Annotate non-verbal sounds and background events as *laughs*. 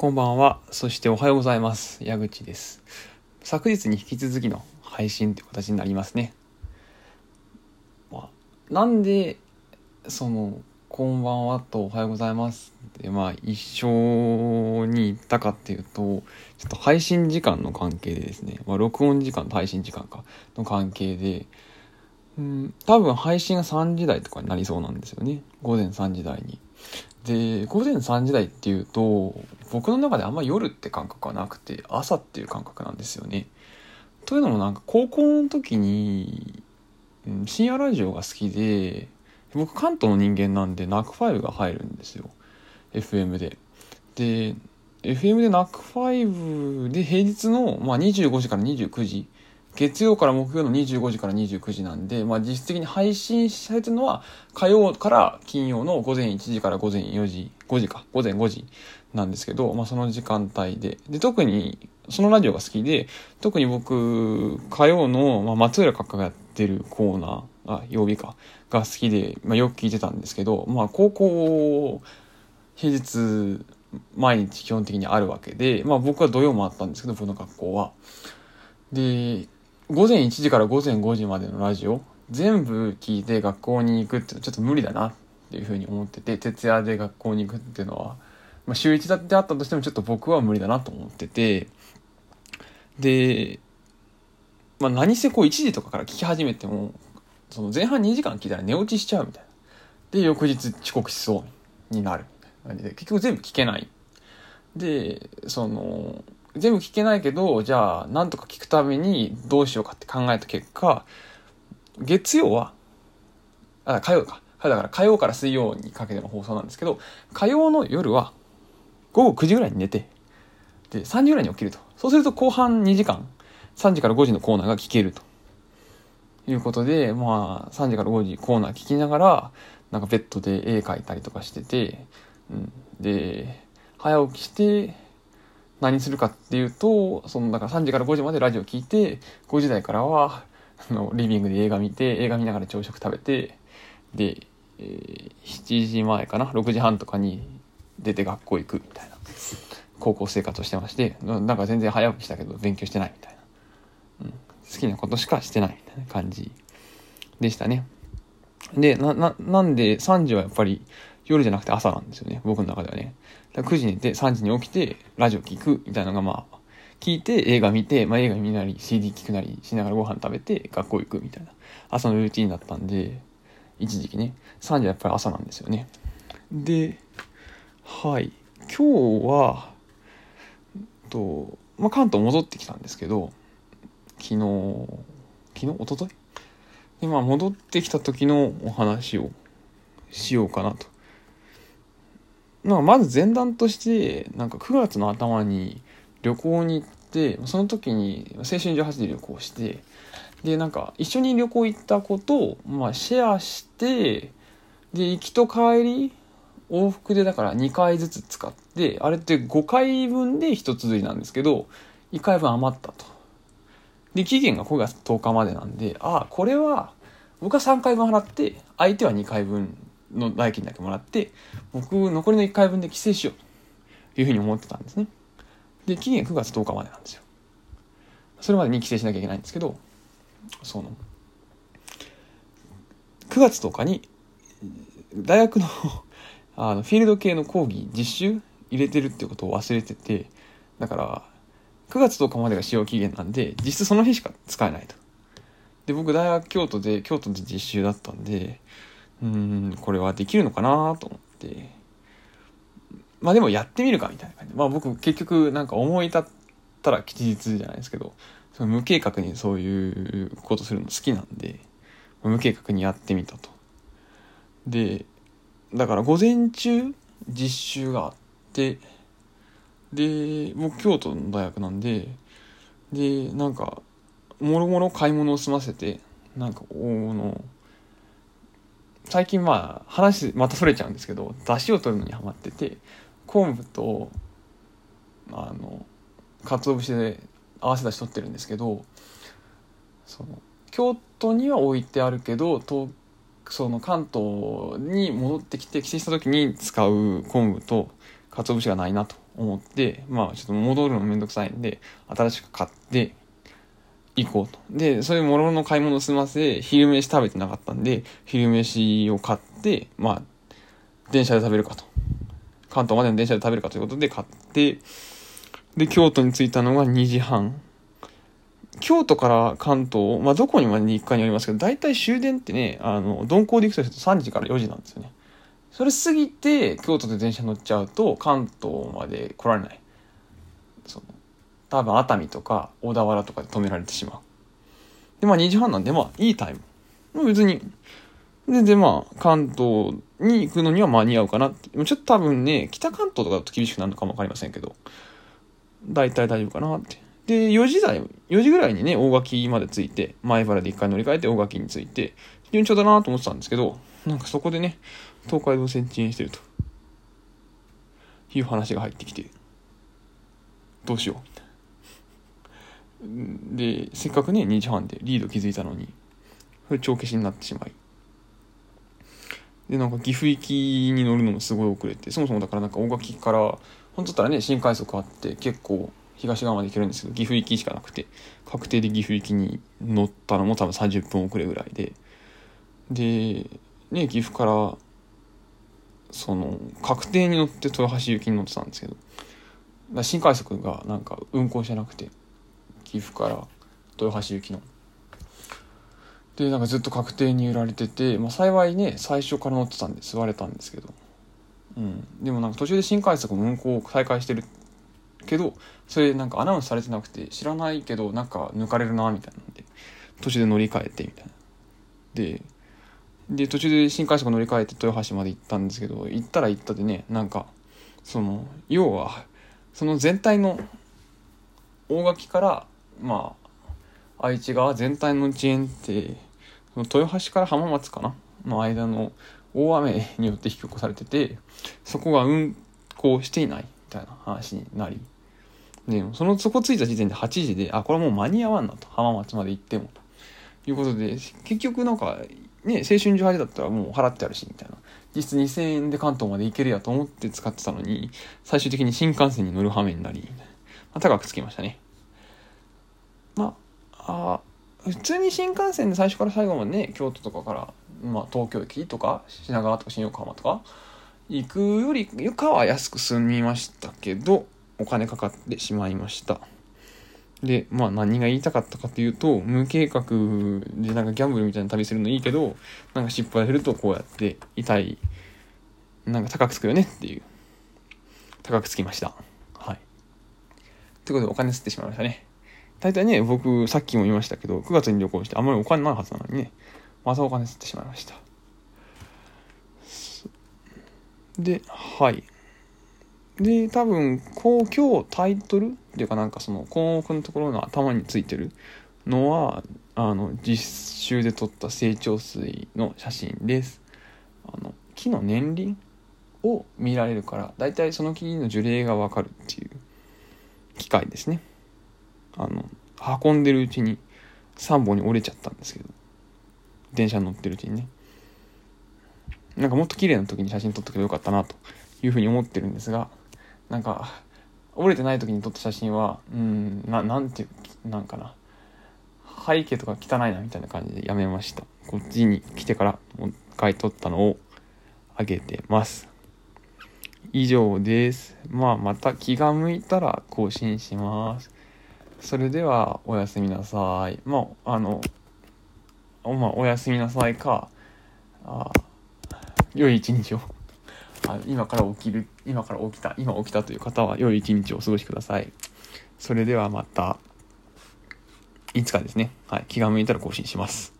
こんばんは。そしておはようございます。矢口です。昨日に引き続きの配信という形になりますね。まあ、なんで、その、こんばんはとおはようございますって、まあ、一緒に言ったかっていうと、ちょっと配信時間の関係でですね、まあ、録音時間と配信時間かの関係で、うん、多分配信が3時台とかになりそうなんですよね。午前3時台に。で、午前3時台っていうと、僕の中であんま夜って感覚はなくて、朝っていう感覚なんですよね。というのもなんか高校の時に、うん深夜ラジオが好きで、僕関東の人間なんで、ナックファイブが入るんですよ。FM で。で、FM でナックファイブで平日の、まあ、25時から29時、月曜から木曜の25時から29時なんで、まあ、実質的に配信されてるのは火曜から金曜の午前1時から午前4時、5時か、午前5時なんですけど、まあ、その時間帯で。で、特に、そのラジオが好きで、特に僕、火曜の、まあ、松浦閣下がやってるコーナー、あ、曜日か、が好きで、まあ、よく聞いてたんですけど、まあ、高校、平日、毎日基本的にあるわけで、まあ、僕は土曜もあったんですけど、僕の学校は。で、午前1時から午前5時までのラジオ全部聞いて学校に行くってちょっと無理だなっていうふうに思ってて徹夜で学校に行くっていうのは、まあ、週1だってあったとしてもちょっと僕は無理だなと思っててで、まあ、何せこう1時とかから聞き始めてもその前半2時間聞いたら寝落ちしちゃうみたいな。で翌日遅刻しそうになるみたいな感じで結局全部聞けない。でその全部聞けないけど、じゃあ、なんとか聞くためにどうしようかって考えた結果、月曜は、あ、火曜か。はいだから火曜から水曜にかけての放送なんですけど、火曜の夜は午後9時ぐらいに寝て、で、3時ぐらいに起きると。そうすると後半2時間、3時から5時のコーナーが聞けると。いうことで、まあ、3時から5時コーナー聞きながら、なんかベッドで絵描いたりとかしてて、うん、で、早起きして、何するかっていうと、その、だから3時から5時までラジオ聞いて、5時台からは、あの、リビングで映画見て、映画見ながら朝食食べて、で、えー7時前かな、6時半とかに出て学校行くみたいな、高校生活をしてまして、なんか全然早起きしたけど勉強してないみたいな、うん、好きなことしかしてないみたいな感じでしたね。で、な、な、なんで3時はやっぱり夜じゃなくて朝なんですよね、僕の中ではね。だ9時に寝て3時に起きてラジオ聞くみたいなのがまあ聞いて映画見て、まあ、映画見なり CD 聞くなりしながらご飯食べて学校行くみたいな。朝のルーティンだったんで一時期ね。3時はやっぱり朝なんですよね。ではい。今日はと、まあ、関東戻ってきたんですけど昨日昨日？一昨日？でまあ戻ってきた時のお話をしようかなと。なんかまず前段として、なんか9月の頭に旅行に行って、その時に青春18で旅行して、で、なんか一緒に旅行行ったことを、まあシェアして、で、行きと帰り、往復でだから2回ずつ使って、あれって5回分で1つ釣りなんですけど、1回分余ったと。で、期限が9月10日までなんで、ああ、これは、僕は3回分払って、相手は2回分の代金だけもらって、僕残りの1回分で帰省しようというふうに思ってたんですね。で、期限9月10日までなんですよ。それまでに帰省しなきゃいけないんですけど、その、9月10日に、大学の *laughs* あのフィールド系の講義実習入れてるってことを忘れてて、だから、9月10日までが使用期限なんで、実質その日しか使えないと。で、僕大学京都で、京都で実習だったんで、うん、これはできるのかなと思って。まあでもやってみるかみたいな感じで。まあ僕結局なんか思い立ったら吉日じゃないですけど、その無計画にそういうことするの好きなんで、無計画にやってみたと。で、だから午前中実習があって、で、僕京都の大学なんで、で、なんか、もろもろ買い物を済ませて、なんか、おの、最近まあ話またそれちゃうんですけど出汁を取るのにハマってて昆布とあの鰹節で合わせ出し取ってるんですけどその京都には置いてあるけど東その関東に戻ってきて帰省した時に使う昆布と鰹節がないなと思ってまあちょっと戻るのめんどくさいんで新しく買って行こうとでそういうものの買い物を済ませ昼飯食べてなかったんで昼飯を買ってまあ電車で食べるかと関東までの電車で食べるかということで買ってで京都に着いたのが2時半京都から関東、まあ、どこにまでに行くかによりますけど、大体終電ってね、あの、鈍行で行くとすると3時から4時なんですよね。それ過ぎて、京都で電車乗っちゃうと、関東まで来られない。多分熱海とか小田原とかで止められてしまう。で、まあ2時半なんで、まあいいタイム。別に、全然まあ関東に行くのには間に合うかなって。ちょっと多分ね、北関東とかだと厳しくなるのかもわかりませんけど、大体大丈夫かなって。で、4時台、4時ぐらいにね、大垣まで着いて、前原で一回乗り換えて大垣に着いて、順調だなと思ってたんですけど、なんかそこでね、東海道線遅延してると。いう話が入ってきて、どうしよう、で、せっかくね、2時半でリード気づいたのに、それ帳消しになってしまい。で、なんか岐阜行きに乗るのもすごい遅れて、そもそもだからなんか大垣から、本当だったらね、新快速あって結構東側まで行けるんですけど、岐阜行きしかなくて、確定で岐阜行きに乗ったのも多分30分遅れぐらいで、で、ね、岐阜から、その、確定に乗って豊橋行きに乗ってたんですけど、新快速がなんか運行してなくて、岐阜から豊橋行きの。で、なんかずっと確定に揺られてて、まあ幸いね、最初から乗ってたんで座れたんですけど、うん。でもなんか途中で新快速も運行を再開してるけどそれなんかアナウンスされてなくて知らないけどなんか抜かれるなみたいなんで途中で乗り換えてみたいなでで途中で新快速乗り換えて豊橋まで行ったんですけど行ったら行ったでねなんかその要はその全体の大垣からまあ愛知側全体の遅延ってその豊橋から浜松かな？の間の大雨によって引き起こされててそこが運行していないみたいな話になりでそのそこ着いた時点で8時であこれもう間に合わんなと浜松まで行ってもということで結局なんかね青春18だったらもう払ってあるしみたいな。実質2000円で関東まで行けるやと思って使ってたのに最終的に新幹線に乗る羽目になり、まあ、高くつきましたね。あ普通に新幹線で最初から最後までね京都とかから、まあ、東京駅とか品川とか新横浜とか行くよりかは安く済みましたけど、お金かかってしまいました。で、まあ何が言いたかったかというと、無計画でなんかギャンブルみたいな旅するのいいけど、なんか失敗するとこうやって痛い、なんか高くつくよねっていう。高くつきました。はい。ということでお金吸ってしまいましたね。大体ね、僕さっきも言いましたけど、9月に旅行してあんまりお金ないはずなのにね、またお金吸ってしまいました。で、はい。で、多分、こう、今日タイトルっていうかなんかその項目のところの頭についてるのは、あの、実習で撮った成長水の写真です。あの、木の年輪を見られるから、だいたいその木の樹齢がわかるっていう機械ですね。あの、運んでるうちに3本に折れちゃったんですけど、電車に乗ってるうちにね。なんかもっと綺麗な時に写真撮っとけばよかったなというふうに思ってるんですが、なんか、折れてない時に撮った写真は、うん、な、なんていう、なんかな。背景とか汚いなみたいな感じでやめました。こっちに来てからもう一回撮ったのをあげてます。以上です。まあ、また気が向いたら更新します。それでは、おやすみなさい。まあ、あの、まあ、おやすみなさいか、あ良い一日を。あ今から起きる今から起きた今起きたという方は良い一日をお過ごしください。それではまたいつかですね、はい、気が向いたら更新します。